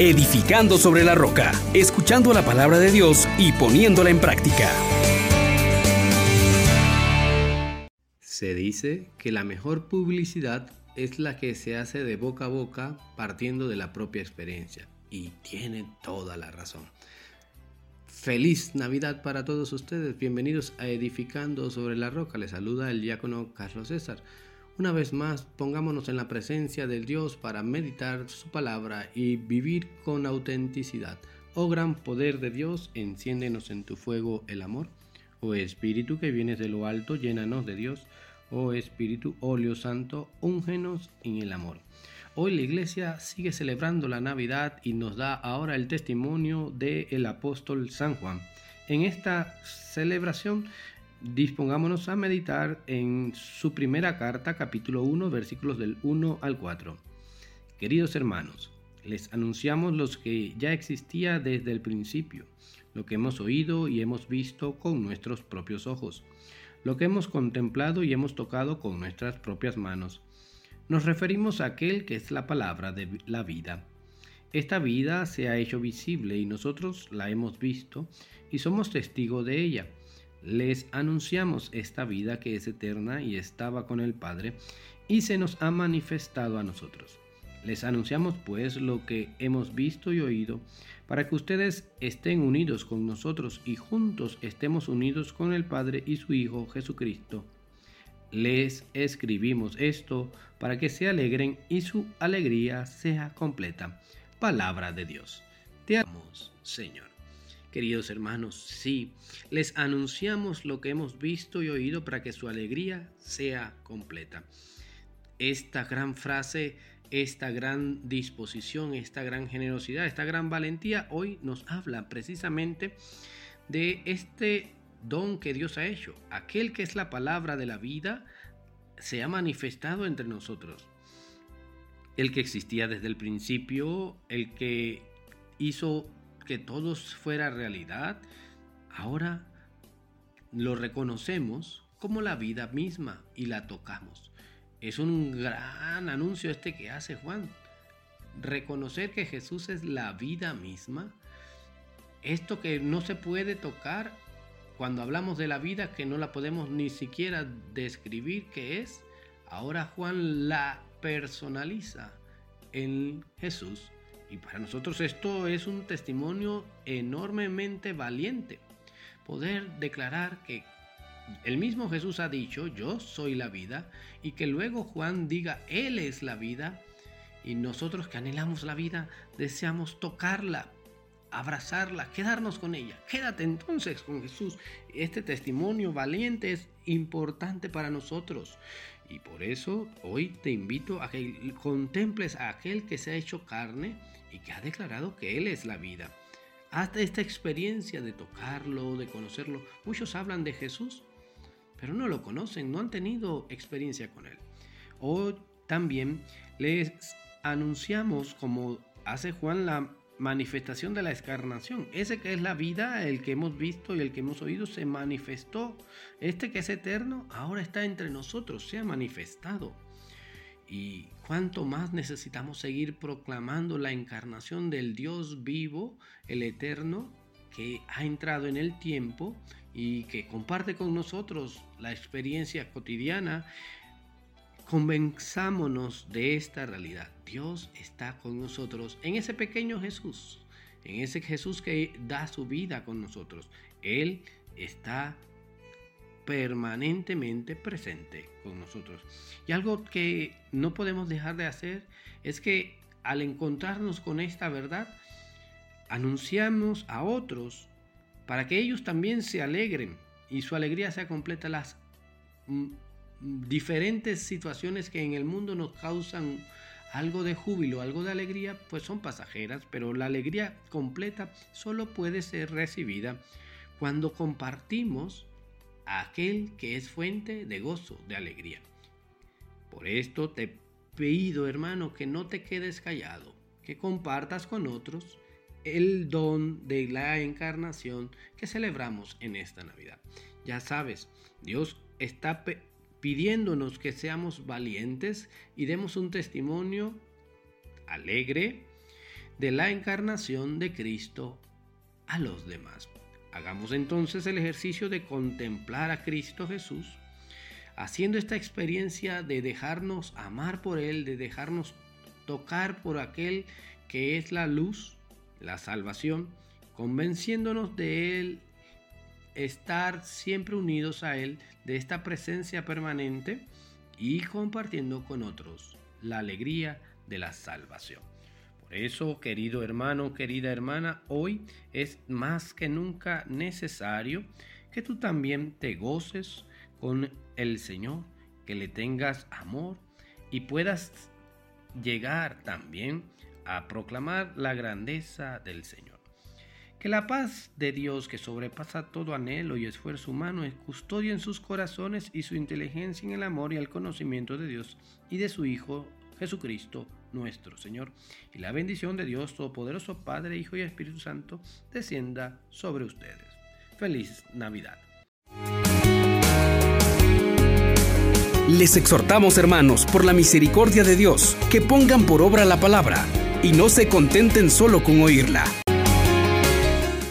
edificando sobre la roca, escuchando la palabra de Dios y poniéndola en práctica. Se dice que la mejor publicidad es la que se hace de boca a boca partiendo de la propia experiencia. Y tiene toda la razón. Feliz Navidad para todos ustedes. Bienvenidos a Edificando sobre la Roca. Les saluda el diácono Carlos César. Una vez más, pongámonos en la presencia del Dios para meditar su palabra y vivir con autenticidad. Oh gran poder de Dios, enciéndenos en tu fuego el amor. Oh Espíritu que vienes de lo alto, llénanos de Dios. Oh Espíritu, óleo santo, úngenos en el amor. Hoy la iglesia sigue celebrando la Navidad y nos da ahora el testimonio del apóstol San Juan. En esta celebración Dispongámonos a meditar en su primera carta, capítulo 1, versículos del 1 al 4. Queridos hermanos, les anunciamos los que ya existía desde el principio, lo que hemos oído y hemos visto con nuestros propios ojos, lo que hemos contemplado y hemos tocado con nuestras propias manos. Nos referimos a aquel que es la palabra de la vida. Esta vida se ha hecho visible y nosotros la hemos visto y somos testigos de ella les anunciamos esta vida que es eterna y estaba con el Padre y se nos ha manifestado a nosotros. Les anunciamos pues lo que hemos visto y oído, para que ustedes estén unidos con nosotros y juntos estemos unidos con el Padre y su Hijo Jesucristo. Les escribimos esto para que se alegren y su alegría sea completa. Palabra de Dios. Te amamos, Señor. Queridos hermanos, sí, les anunciamos lo que hemos visto y oído para que su alegría sea completa. Esta gran frase, esta gran disposición, esta gran generosidad, esta gran valentía hoy nos habla precisamente de este don que Dios ha hecho. Aquel que es la palabra de la vida se ha manifestado entre nosotros. El que existía desde el principio, el que hizo que todo fuera realidad, ahora lo reconocemos como la vida misma y la tocamos. Es un gran anuncio este que hace Juan. Reconocer que Jesús es la vida misma. Esto que no se puede tocar cuando hablamos de la vida que no la podemos ni siquiera describir que es, ahora Juan la personaliza en Jesús y para nosotros esto es un testimonio enormemente valiente. Poder declarar que el mismo Jesús ha dicho, yo soy la vida, y que luego Juan diga, Él es la vida, y nosotros que anhelamos la vida, deseamos tocarla, abrazarla, quedarnos con ella. Quédate entonces con Jesús. Este testimonio valiente es importante para nosotros. Y por eso hoy te invito a que contemples a aquel que se ha hecho carne y que ha declarado que Él es la vida. Hasta esta experiencia de tocarlo, de conocerlo, muchos hablan de Jesús, pero no lo conocen, no han tenido experiencia con Él. O también les anunciamos, como hace Juan, la manifestación de la escarnación. Ese que es la vida, el que hemos visto y el que hemos oído, se manifestó. Este que es eterno, ahora está entre nosotros, se ha manifestado. Y cuánto más necesitamos seguir proclamando la encarnación del Dios vivo, el eterno, que ha entrado en el tiempo y que comparte con nosotros la experiencia cotidiana. Convenzámonos de esta realidad. Dios está con nosotros en ese pequeño Jesús, en ese Jesús que da su vida con nosotros. Él está permanentemente presente con nosotros. Y algo que no podemos dejar de hacer es que al encontrarnos con esta verdad, anunciamos a otros para que ellos también se alegren y su alegría sea completa las mm, diferentes situaciones que en el mundo nos causan algo de júbilo, algo de alegría, pues son pasajeras, pero la alegría completa solo puede ser recibida cuando compartimos aquel que es fuente de gozo, de alegría. Por esto te pido, hermano, que no te quedes callado, que compartas con otros el don de la encarnación que celebramos en esta Navidad. Ya sabes, Dios está pidiéndonos que seamos valientes y demos un testimonio alegre de la encarnación de Cristo a los demás. Hagamos entonces el ejercicio de contemplar a Cristo Jesús, haciendo esta experiencia de dejarnos amar por Él, de dejarnos tocar por aquel que es la luz, la salvación, convenciéndonos de Él, estar siempre unidos a Él, de esta presencia permanente y compartiendo con otros la alegría de la salvación. Por eso, querido hermano, querida hermana, hoy es más que nunca necesario que tú también te goces con el Señor, que le tengas amor y puedas llegar también a proclamar la grandeza del Señor. Que la paz de Dios, que sobrepasa todo anhelo y esfuerzo humano, custodia en sus corazones y su inteligencia en el amor y el conocimiento de Dios y de su Hijo Jesucristo nuestro Señor. Y la bendición de Dios Todopoderoso, Padre, Hijo y Espíritu Santo, descienda sobre ustedes. Feliz Navidad. Les exhortamos, hermanos, por la misericordia de Dios, que pongan por obra la palabra y no se contenten solo con oírla.